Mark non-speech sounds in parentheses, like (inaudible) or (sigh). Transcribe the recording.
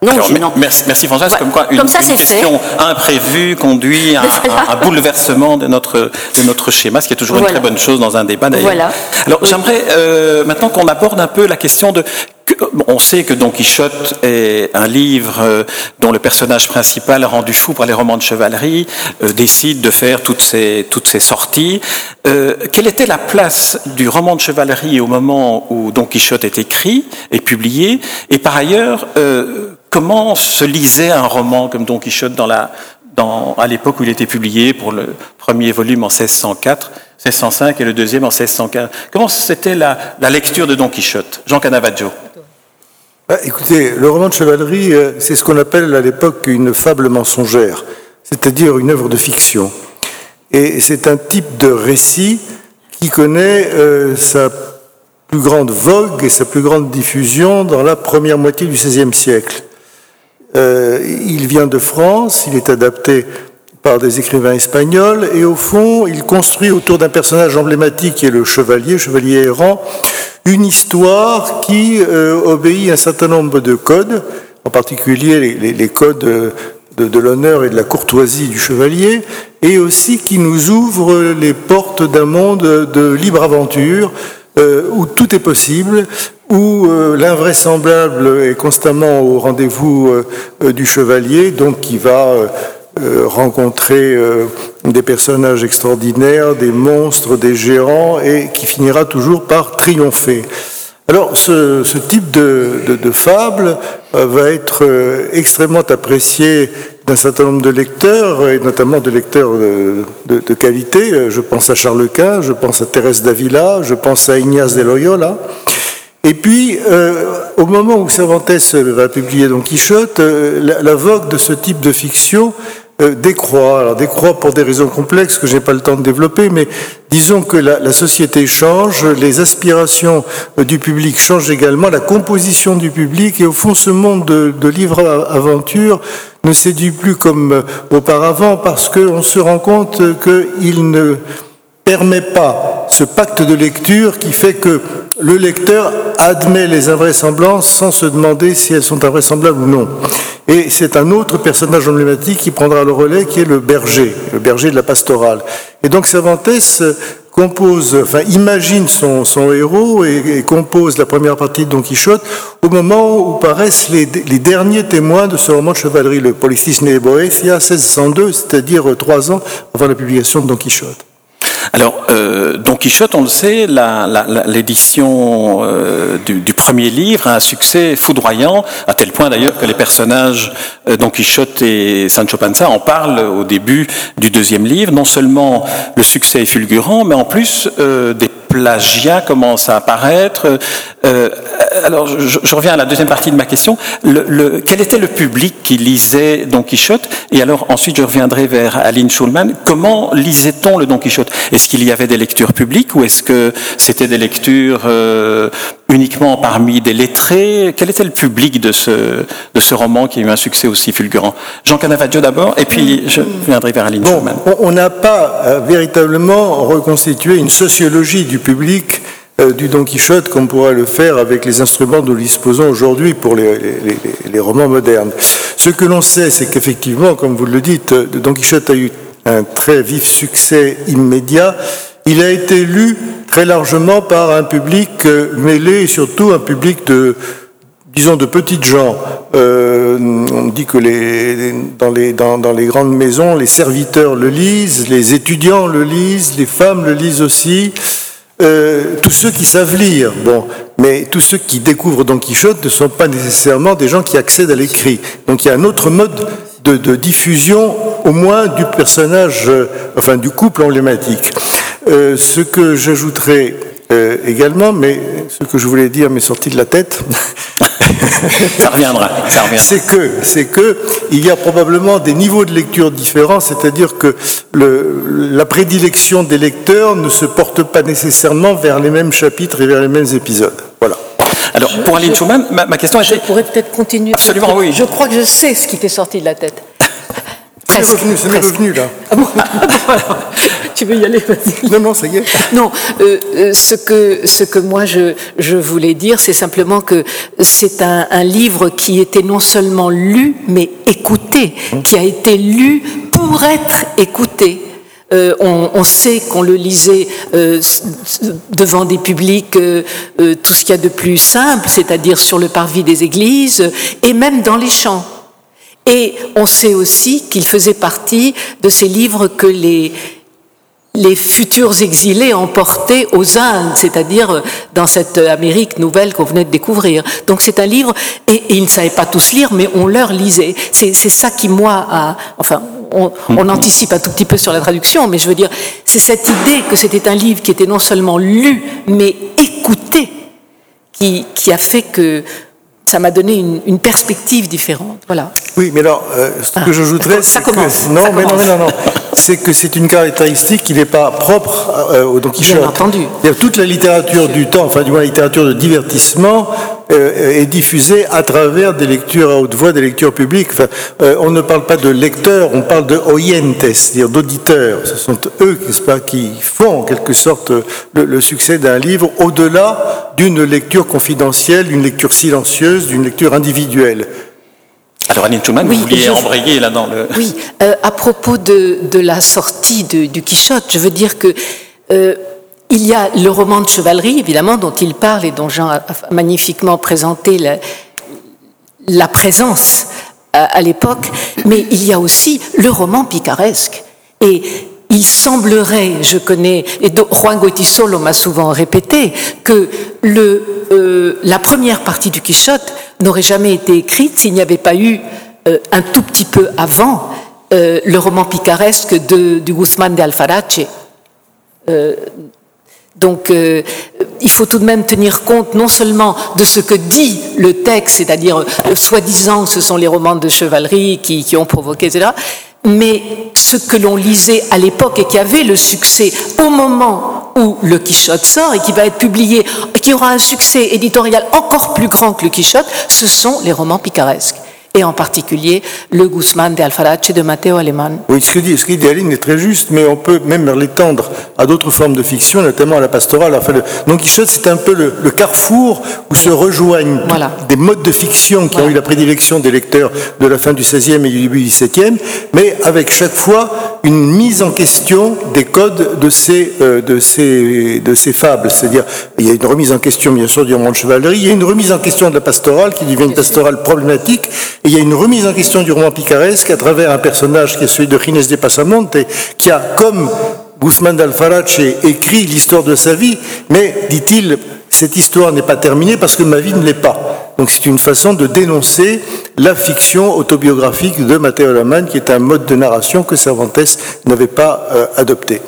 Non, non. Merci, merci Françoise. comme quoi, une, ça, question imprévue conduit à (laughs) un, bouleversement de notre, de notre schéma, ce qui est toujours une très bonne chose dans un débat d'ailleurs. Voilà. Alors, j'aimerais euh, maintenant qu'on aborde un peu la question de on sait que Don Quichotte est un livre euh, dont le personnage principal, rendu fou par les romans de chevalerie, euh, décide de faire toutes ces, toutes ces sorties. Euh, quelle était la place du roman de chevalerie au moment où Don Quichotte est écrit et publié? Et par ailleurs, comment se lisait un roman comme Don Quichotte dans la, dans, à l'époque où il était publié pour le premier volume en 1604 1605 et le deuxième en 1615. Comment c'était la, la lecture de Don Quichotte? Jean Canavaggio bah, écoutez, le roman de chevalerie, euh, c'est ce qu'on appelle à l'époque une fable mensongère, c'est-à-dire une œuvre de fiction. Et c'est un type de récit qui connaît euh, sa plus grande vogue et sa plus grande diffusion dans la première moitié du XVIe siècle. Euh, il vient de France, il est adapté par des écrivains espagnols, et au fond, il construit autour d'un personnage emblématique qui est le chevalier, chevalier errant, une histoire qui euh, obéit à un certain nombre de codes, en particulier les, codes de, l'honneur et de la courtoisie du chevalier, et aussi qui nous ouvre les portes d'un monde de libre aventure, euh, où tout est possible, où euh, l'invraisemblable est constamment au rendez-vous du chevalier, donc qui va rencontrer des personnages extraordinaires, des monstres, des géants, et qui finira toujours par triompher. Alors, ce, type de, fable euh, va être extrêmement apprécié d'un certain nombre de lecteurs, et notamment de lecteurs de, qualité. Je pense à Charles Quint, je pense à Thérèse d'Avila, je pense à Ignace de Loyola. Et puis, au moment où Cervantes va publier Don Quichotte, la, la, vogue de ce type de fiction euh, décroît. Alors décroît pour des raisons complexes que je n'ai pas le temps de développer, mais disons que la, société change, les aspirations euh, du public changent également, la composition du public, et au fond ce monde de, livres aventure ne séduit plus comme euh, auparavant parce qu'on se rend compte qu'il ne permet pas ce pacte de lecture qui fait que le lecteur admet les invraisemblances sans se demander si elles sont invraisemblables ou non. Et c'est un autre personnage emblématique qui prendra le relais, qui est le berger, le berger de la pastorale. Et donc Cervantes compose, enfin imagine son, son héros et, compose la première partie de Don Quichotte au moment où paraissent les, les derniers témoins de ce roman de chevalerie, le Policisme et Boetia, 1602, c'est-à-dire trois ans avant la publication de Don Quichotte. Alors, euh, Don Quichotte, on le sait, l'édition euh, du, premier livre a un succès foudroyant, à tel point d'ailleurs que les personnages euh, Don Quichotte et Sancho Panza en parlent au début du deuxième livre. Non seulement le succès est fulgurant, mais en plus des plagiat commence à apparaître. Euh, alors, je, je, reviens à la deuxième partie de ma question. Le, le, quel était le public qui lisait Don Quichotte? Et alors, ensuite, je reviendrai vers Aline Schulman. Comment lisait-on le Don Quichotte? Est-ce qu'il y avait des lectures publiques ou est-ce que c'était des lectures euh, uniquement parmi des lettrés? Quel était le public de ce, de ce roman qui a eu un succès aussi fulgurant? Jean Canavaggio d'abord, et puis je reviendrai vers Aline bon, On n'a pas euh, véritablement reconstitué une sociologie du public euh, du Don Quichotte comme pourrait le faire avec les instruments dont nous disposons aujourd'hui pour les, romans modernes. Ce que l'on sait, c'est qu'effectivement, comme vous le dites, euh, Don Quichotte a eu un très vif succès immédiat. Il a été lu très largement par un public euh, mêlé et surtout un public de, disons, de petites gens. on dit que dans, les grandes maisons, les serviteurs le lisent, les étudiants le lisent, les femmes le lisent aussi. Euh, tous ceux qui savent lire, bon, mais tous ceux qui découvrent Don Quichotte ne sont pas nécessairement des gens qui accèdent à l'écrit. Donc il y a un autre mode de, diffusion, au moins du personnage, euh, enfin du couple emblématique. Euh, ce que j'ajouterais également, mais ce que je voulais dire m'est sorti de la tête, (laughs) (laughs) ça reviendra. C'est que, c'est que, il y a probablement des niveaux de lecture différents, c'est-à-dire que le, la prédilection des lecteurs ne se porte pas nécessairement vers les mêmes chapitres et vers les mêmes épisodes. Voilà. Alors, pour Aline Schumann, ma, question était... Je pourrais peut-être continuer. Absolument, oui. Je crois que je sais ce qui t'est sorti de la tête. Revenu, c'est revenu là. Ah bon (laughs) Tu veux y aller Non, non, ça y est. Non, euh, euh, ce, que, ce que moi je, je voulais dire, c'est simplement que c'est un, un, livre qui était non seulement lu, mais écouté, qui a été lu pour être écouté. Euh, on, on, sait qu'on le lisait euh, devant des publics, euh, tout ce qu'il y a de plus simple, c'est-à-dire sur le parvis des églises, et même dans les champs. Et on sait aussi qu'il faisait partie de ces livres que les, les futurs exilés emportaient aux Indes, c'est-à-dire dans cette Amérique nouvelle qu'on venait de découvrir. Donc c'est un livre, et, et, ils ne savaient pas tous lire, mais on leur lisait. C'est ça qui, moi, a, enfin, on, on, anticipe un tout petit peu sur la traduction, mais je veux dire, c'est cette idée que c'était un livre qui était non seulement lu, mais écouté, qui, qui a fait que ça m'a donné une, une, perspective différente. Voilà. Oui, mais alors, euh, ce ah, que j'ajouterais, c'est que non, ça mais non, non, non, c'est que c'est une caractéristique qui n'est pas propre euh, au Don Quichotte. Bien entendu. Toute la littérature du temps, enfin du moins la littérature de divertissement, est diffusée à travers des lectures à haute voix, des lectures publiques. Enfin, euh, on ne parle pas de lecteurs, on parle de oyentes, c'est-à-dire d'auditeurs. Ce sont eux, n'est-ce pas, qui font en quelque sorte le, le succès d'un livre au-delà d'une lecture confidentielle, d'une lecture silencieuse, d'une lecture individuelle. Alors Annie Schumann, Oui, vous vouliez je- embrayer là dans le... Oui, euh, à propos de, de la sortie de- du Quichotte, je veux dire que euh, il y a le roman de chevalerie, évidemment, dont il parle et dont Jean a, magnifiquement présenté la, présence à, à l'époque, mais il y a aussi le roman picaresque. Et il semblerait, je connais, et do- Juan Goitisolo m'a souvent répété, que euh, la première partie du Quichotte n'aurait jamais été écrite s'il n'y avait pas eu euh, un tout petit peu avant euh, le roman picaresque de, du Guzmán de Alfarache. Donc, euh, il faut tout de même tenir compte non seulement de ce que dit le texte, c'est-à-dire, euh, soi-disant, ce sont les romans de chevalerie qui, qui ont provoqué, etc., mais ce que l'on lisait à l'époque et qui avait le succès au moment où le Quichotte sort et qui va être publié, qui aura un succès éditorial encore plus grand que le Quichotte, ce sont les romans picaresques. Et en particulier le Guzmán de Alfarache de Matteo Aleman. Oui, ce que dit, ce que dit Aline est très juste, mais on peut même l'étendre à d'autres formes de fiction, notamment à la pastorale. Enfin, le, Don Quichotte, c'est un peu le, le carrefour où se rejoignent Voilà. des modes de fiction qui ont eu la prédilection des lecteurs de la fin du XVIe et du début du XVIIe, mais avec chaque fois une mise en question des codes de ces, euh, de ces, de ces fables. C'est-à-dire, il y a une remise en question, bien sûr, du roman de chevalerie, il y a une remise en question de la pastorale qui devient une pastorale problématique, il y a une remise en question du roman picaresque à travers un personnage qui est celui de Ginés de Pasamonte, qui a, comme Guzmán d'Alfarache, écrit l'histoire de sa vie, mais, dit-il, cette histoire n'est pas terminée parce que ma vie ne l'est pas. Donc c'est une façon de dénoncer la fiction autobiographique de Matteo Laman, qui est un mode de narration que Cervantes n'avait pas euh, adopté.